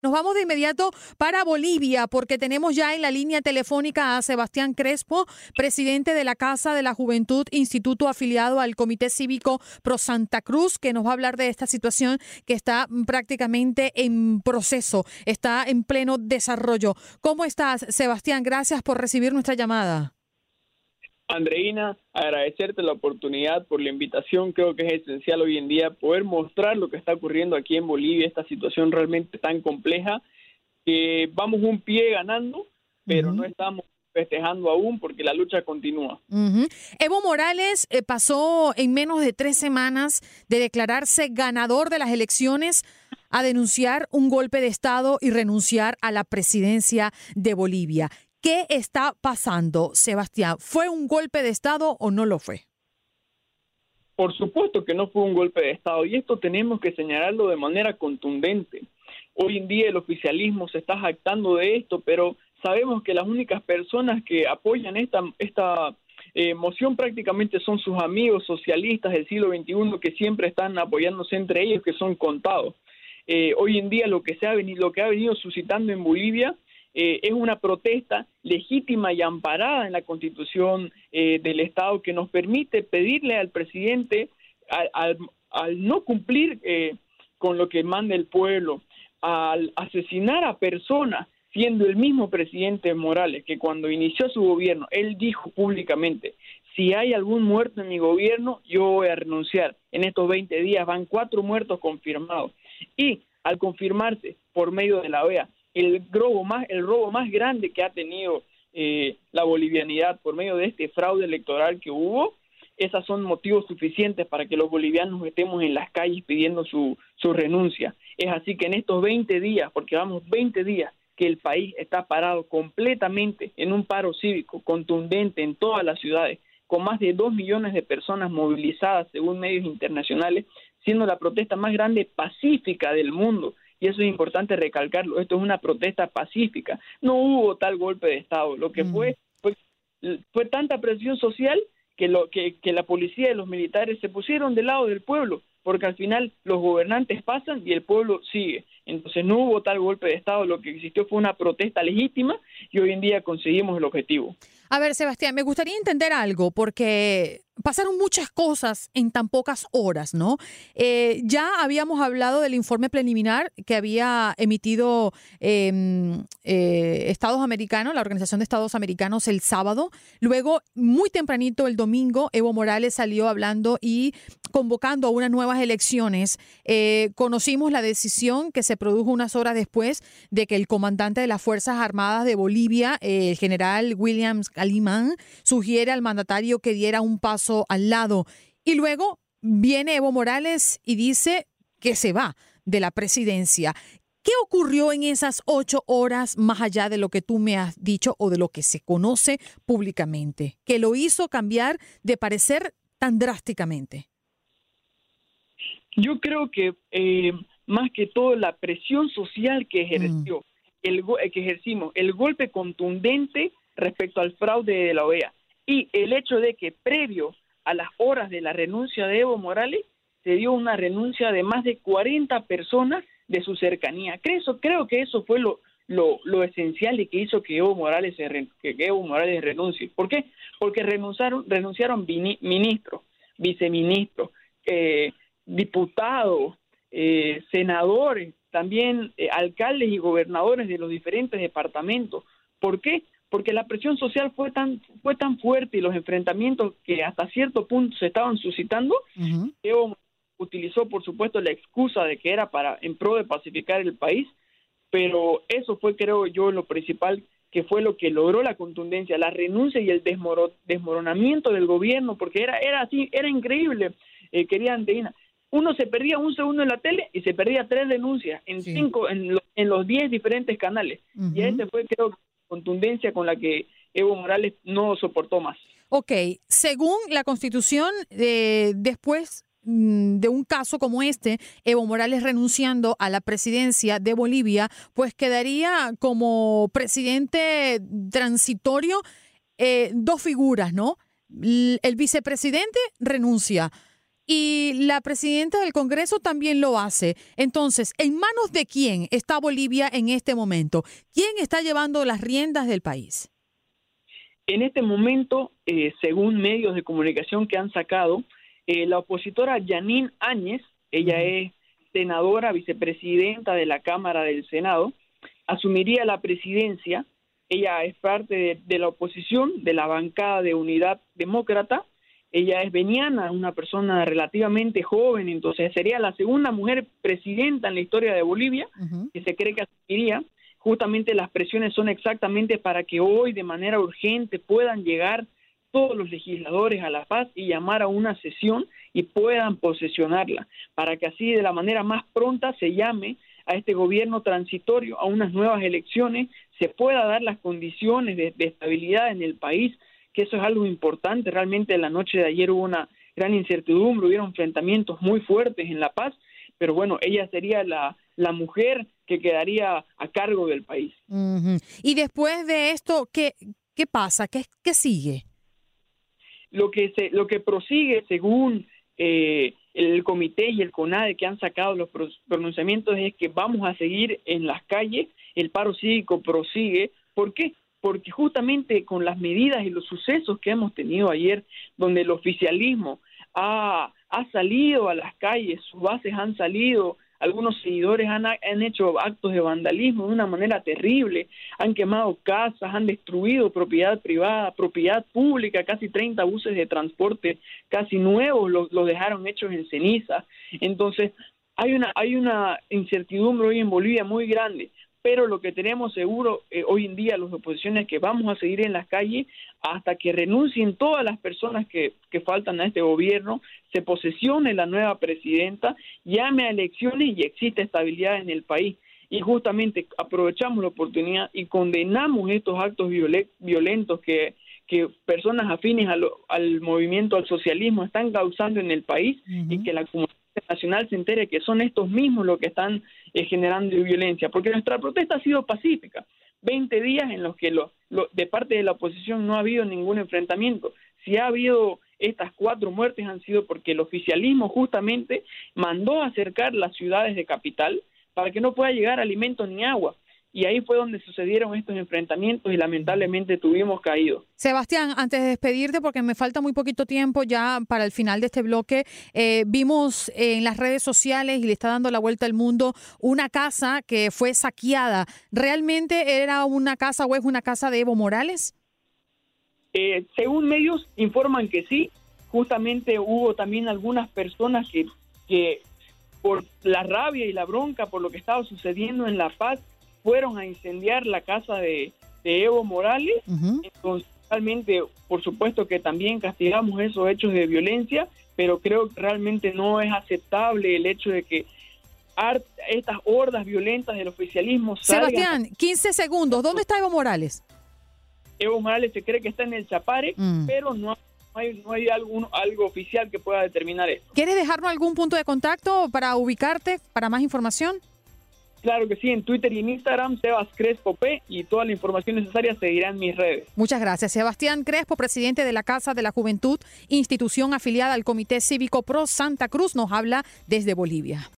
Nos vamos de inmediato para Bolivia porque tenemos ya en la línea telefónica a Sebastián Crespo, presidente de la Casa de la Juventud, instituto afiliado al Comité Cívico Pro Santa Cruz, que nos va a hablar de esta situación que está prácticamente en proceso, está en pleno desarrollo. ¿Cómo estás, Sebastián? Gracias por recibir nuestra llamada. Andreina, agradecerte la oportunidad por la invitación. Creo que es esencial hoy en día poder mostrar lo que está ocurriendo aquí en Bolivia, esta situación realmente tan compleja, que vamos un pie ganando, pero no estamos festejando aún porque la lucha continúa. Evo Morales eh, pasó en menos de tres semanas de declararse ganador de las elecciones a denunciar un golpe de Estado y renunciar a la presidencia de Bolivia. ¿Qué está pasando, Sebastián? ¿Fue un golpe de Estado o no lo fue? Por supuesto que no fue un golpe de Estado y esto tenemos que señalarlo de manera contundente. Hoy en día el oficialismo se está jactando de esto, pero sabemos que las únicas personas que apoyan esta, esta eh, moción prácticamente son sus amigos socialistas del siglo XXI que siempre están apoyándose entre ellos, que son contados. Eh, hoy en día lo que, se ha venido, lo que ha venido suscitando en Bolivia eh, es una protesta legítima y amparada en la constitución eh, del Estado que nos permite pedirle al presidente, al, no cumplir eh, con lo que manda el pueblo, al asesinar a personas, siendo el mismo presidente Morales, que cuando inició su gobierno, él dijo públicamente, si hay algún muerto en mi gobierno, yo voy a renunciar. En estos 20 días van cuatro muertos confirmados. Y al confirmarse por medio de la OEA el robo más, el robo más grande que ha tenido eh, la bolivianidad por medio de este fraude electoral que hubo, esas son motivos suficientes para que los bolivianos estemos en las calles pidiendo su, su renuncia. Es así que en estos 20 días, porque vamos 20 días que el país está parado completamente en un paro cívico contundente en todas las ciudades, con más de 2 millones de personas movilizadas según medios internacionales, siendo la protesta más grande pacífica del mundo y eso es importante recalcarlo, esto es una protesta pacífica, no hubo tal golpe de Estado, lo que fue, fue, fue tanta presión social que, lo, que, que la policía y los militares se pusieron del lado del pueblo, porque al final los gobernantes pasan y el pueblo sigue. Entonces no hubo tal golpe de Estado, lo que existió fue una protesta legítima y hoy en día conseguimos el objetivo. A ver, Sebastián, me gustaría entender algo, porque pasaron muchas cosas en tan pocas horas, ¿no? Eh, ya habíamos hablado del informe preliminar que había emitido em, eh, Estados Americanos, la Organización de Estados Americanos, el sábado. Luego, muy tempranito el domingo, Evo Morales salió hablando y convocando a unas nuevas elecciones. Eh, conocimos la decisión que se produjo unas horas después de que el comandante de las Fuerzas Armadas de Bolivia, el general Williams Calimán, sugiere al mandatario que diera un paso al lado. Y luego viene Evo Morales y dice que se va de la presidencia. ¿Qué ocurrió en esas ocho horas más allá de lo que tú me has dicho o de lo que se conoce públicamente, que lo hizo cambiar de parecer tan drásticamente? Yo creo que eh, más que todo la presión social que ejerció, mm. el, eh, que ejercimos, el golpe contundente respecto al fraude de la OEA, y el hecho de que previo a las horas de la renuncia de Evo Morales se dio una renuncia de más de 40 personas de su cercanía. Creo, creo que eso fue lo, lo, esencial y que hizo que Evo Morales, que Evo Morales renuncie. ¿Por qué? Porque renunciaron, renunciaron ministros, viceministros, eh, diputados, eh, senadores, también eh, alcaldes y gobernadores de los diferentes departamentos. ¿Por qué? Porque la presión social fue tan fue tan fuerte y los enfrentamientos que hasta cierto punto se estaban suscitando, Evo utilizó por supuesto la excusa de que era para en pro de pacificar el país, pero eso fue creo yo lo principal que fue lo que logró la contundencia, la renuncia y el desmoronamiento del gobierno, porque era era así, era increíble, eh, querida Anteina. Uno se perdía un segundo en la tele y se perdía tres denuncias en cinco, en, en los diez diferentes canales. Y ese fue creo contundencia con la que Evo Morales no soportó más. Ok, según la Constitución, eh, después mm, de un caso como este, Evo Morales renunciando a la presidencia de Bolivia, pues quedaría como presidente transitorio eh, dos figuras, ¿no? El vicepresidente renuncia y la presidenta del Congreso también lo hace. Entonces, ¿en manos de quién está Bolivia en este momento? ¿Quién está llevando las riendas del país? En este momento, eh, según medios de comunicación que han sacado, eh, la opositora Janine Áñez, ella es senadora, vicepresidenta de la Cámara del Senado, asumiría la presidencia. Ella es parte de, la oposición, de la bancada de Unidad Demócrata. Ella es veniana, una persona relativamente joven, entonces sería la segunda mujer presidenta en la historia de Bolivia, que se cree que asumiría. Justamente las presiones son exactamente para que hoy de manera urgente puedan llegar todos los legisladores a la paz y llamar a una sesión y puedan posesionarla, para que así de la manera más pronta se llame a este gobierno transitorio a unas nuevas elecciones, se pueda dar las condiciones de, estabilidad en el país, que eso es algo importante. Realmente en la noche de ayer hubo una gran incertidumbre, hubo enfrentamientos muy fuertes en La Paz, pero bueno, ella sería la, la mujer que quedaría a cargo del país. Y después de esto, ¿qué, qué pasa? ¿Qué, qué sigue? Lo que, se, lo que prosigue, según eh, el comité y el CONADE que han sacado los pronunciamientos es que vamos a seguir en las calles, el paro cívico prosigue. ¿Por qué? Porque justamente con las medidas y los sucesos que hemos tenido ayer, donde el oficialismo ha, ha salido a las calles, sus bases han salido algunos seguidores han, han, hecho actos de vandalismo de una manera terrible, han quemado casas, han destruido propiedad privada, propiedad pública, casi 30 buses de transporte casi nuevos los, los dejaron hechos en ceniza. Entonces, hay una, hay una incertidumbre hoy en Bolivia muy grande pero lo que tenemos seguro eh, hoy en día los oposiciones es que vamos a seguir en las calles hasta que renuncien todas las personas que, que faltan a este gobierno, se posesione la nueva presidenta, llame a elecciones y existe estabilidad en el país. Y justamente aprovechamos la oportunidad y condenamos estos actos violentos que, que personas afines al movimiento al socialismo están causando en el país y que la comunidad nacional se entere que son estos mismos los que están eh, generando violencia, porque nuestra protesta ha sido pacífica. 20 días en los que lo, de parte de la oposición no ha habido ningún enfrentamiento. Si ha habido estas cuatro muertes han sido porque el oficialismo justamente mandó acercar las ciudades de capital para que no pueda llegar alimento ni agua y ahí fue donde sucedieron estos enfrentamientos y lamentablemente tuvimos caído. Sebastián, antes de despedirte, porque me falta muy poquito tiempo ya para el final de este bloque, eh, vimos en las redes sociales y le está dando la vuelta al mundo una casa que fue saqueada. ¿Realmente era una casa o es una casa de Evo Morales? Eh, según medios informan que sí, justamente hubo también algunas personas que, que por la rabia y la bronca por lo que estaba sucediendo en La Paz, fueron a incendiar la casa de, Evo Morales. Entonces, realmente, por supuesto que también castigamos esos hechos de violencia, pero creo que realmente no es aceptable el hecho de que estas hordas violentas del oficialismo... Sebastián, 15 segundos. ¿Dónde está Evo Morales? Evo Morales se cree que está en el Chapare, mm. pero no hay, no hay algo, algo oficial que pueda determinar esto. ¿Quieres dejarnos algún punto de contacto para ubicarte, para más información? Claro que sí, en Twitter y en Instagram, Sebas Crespo P, y toda la información necesaria seguirá en mis redes. Muchas gracias. Sebastián Crespo, presidente de la Casa de la Juventud, institución afiliada al Comité Cívico Pro Santa Cruz, nos habla desde Bolivia.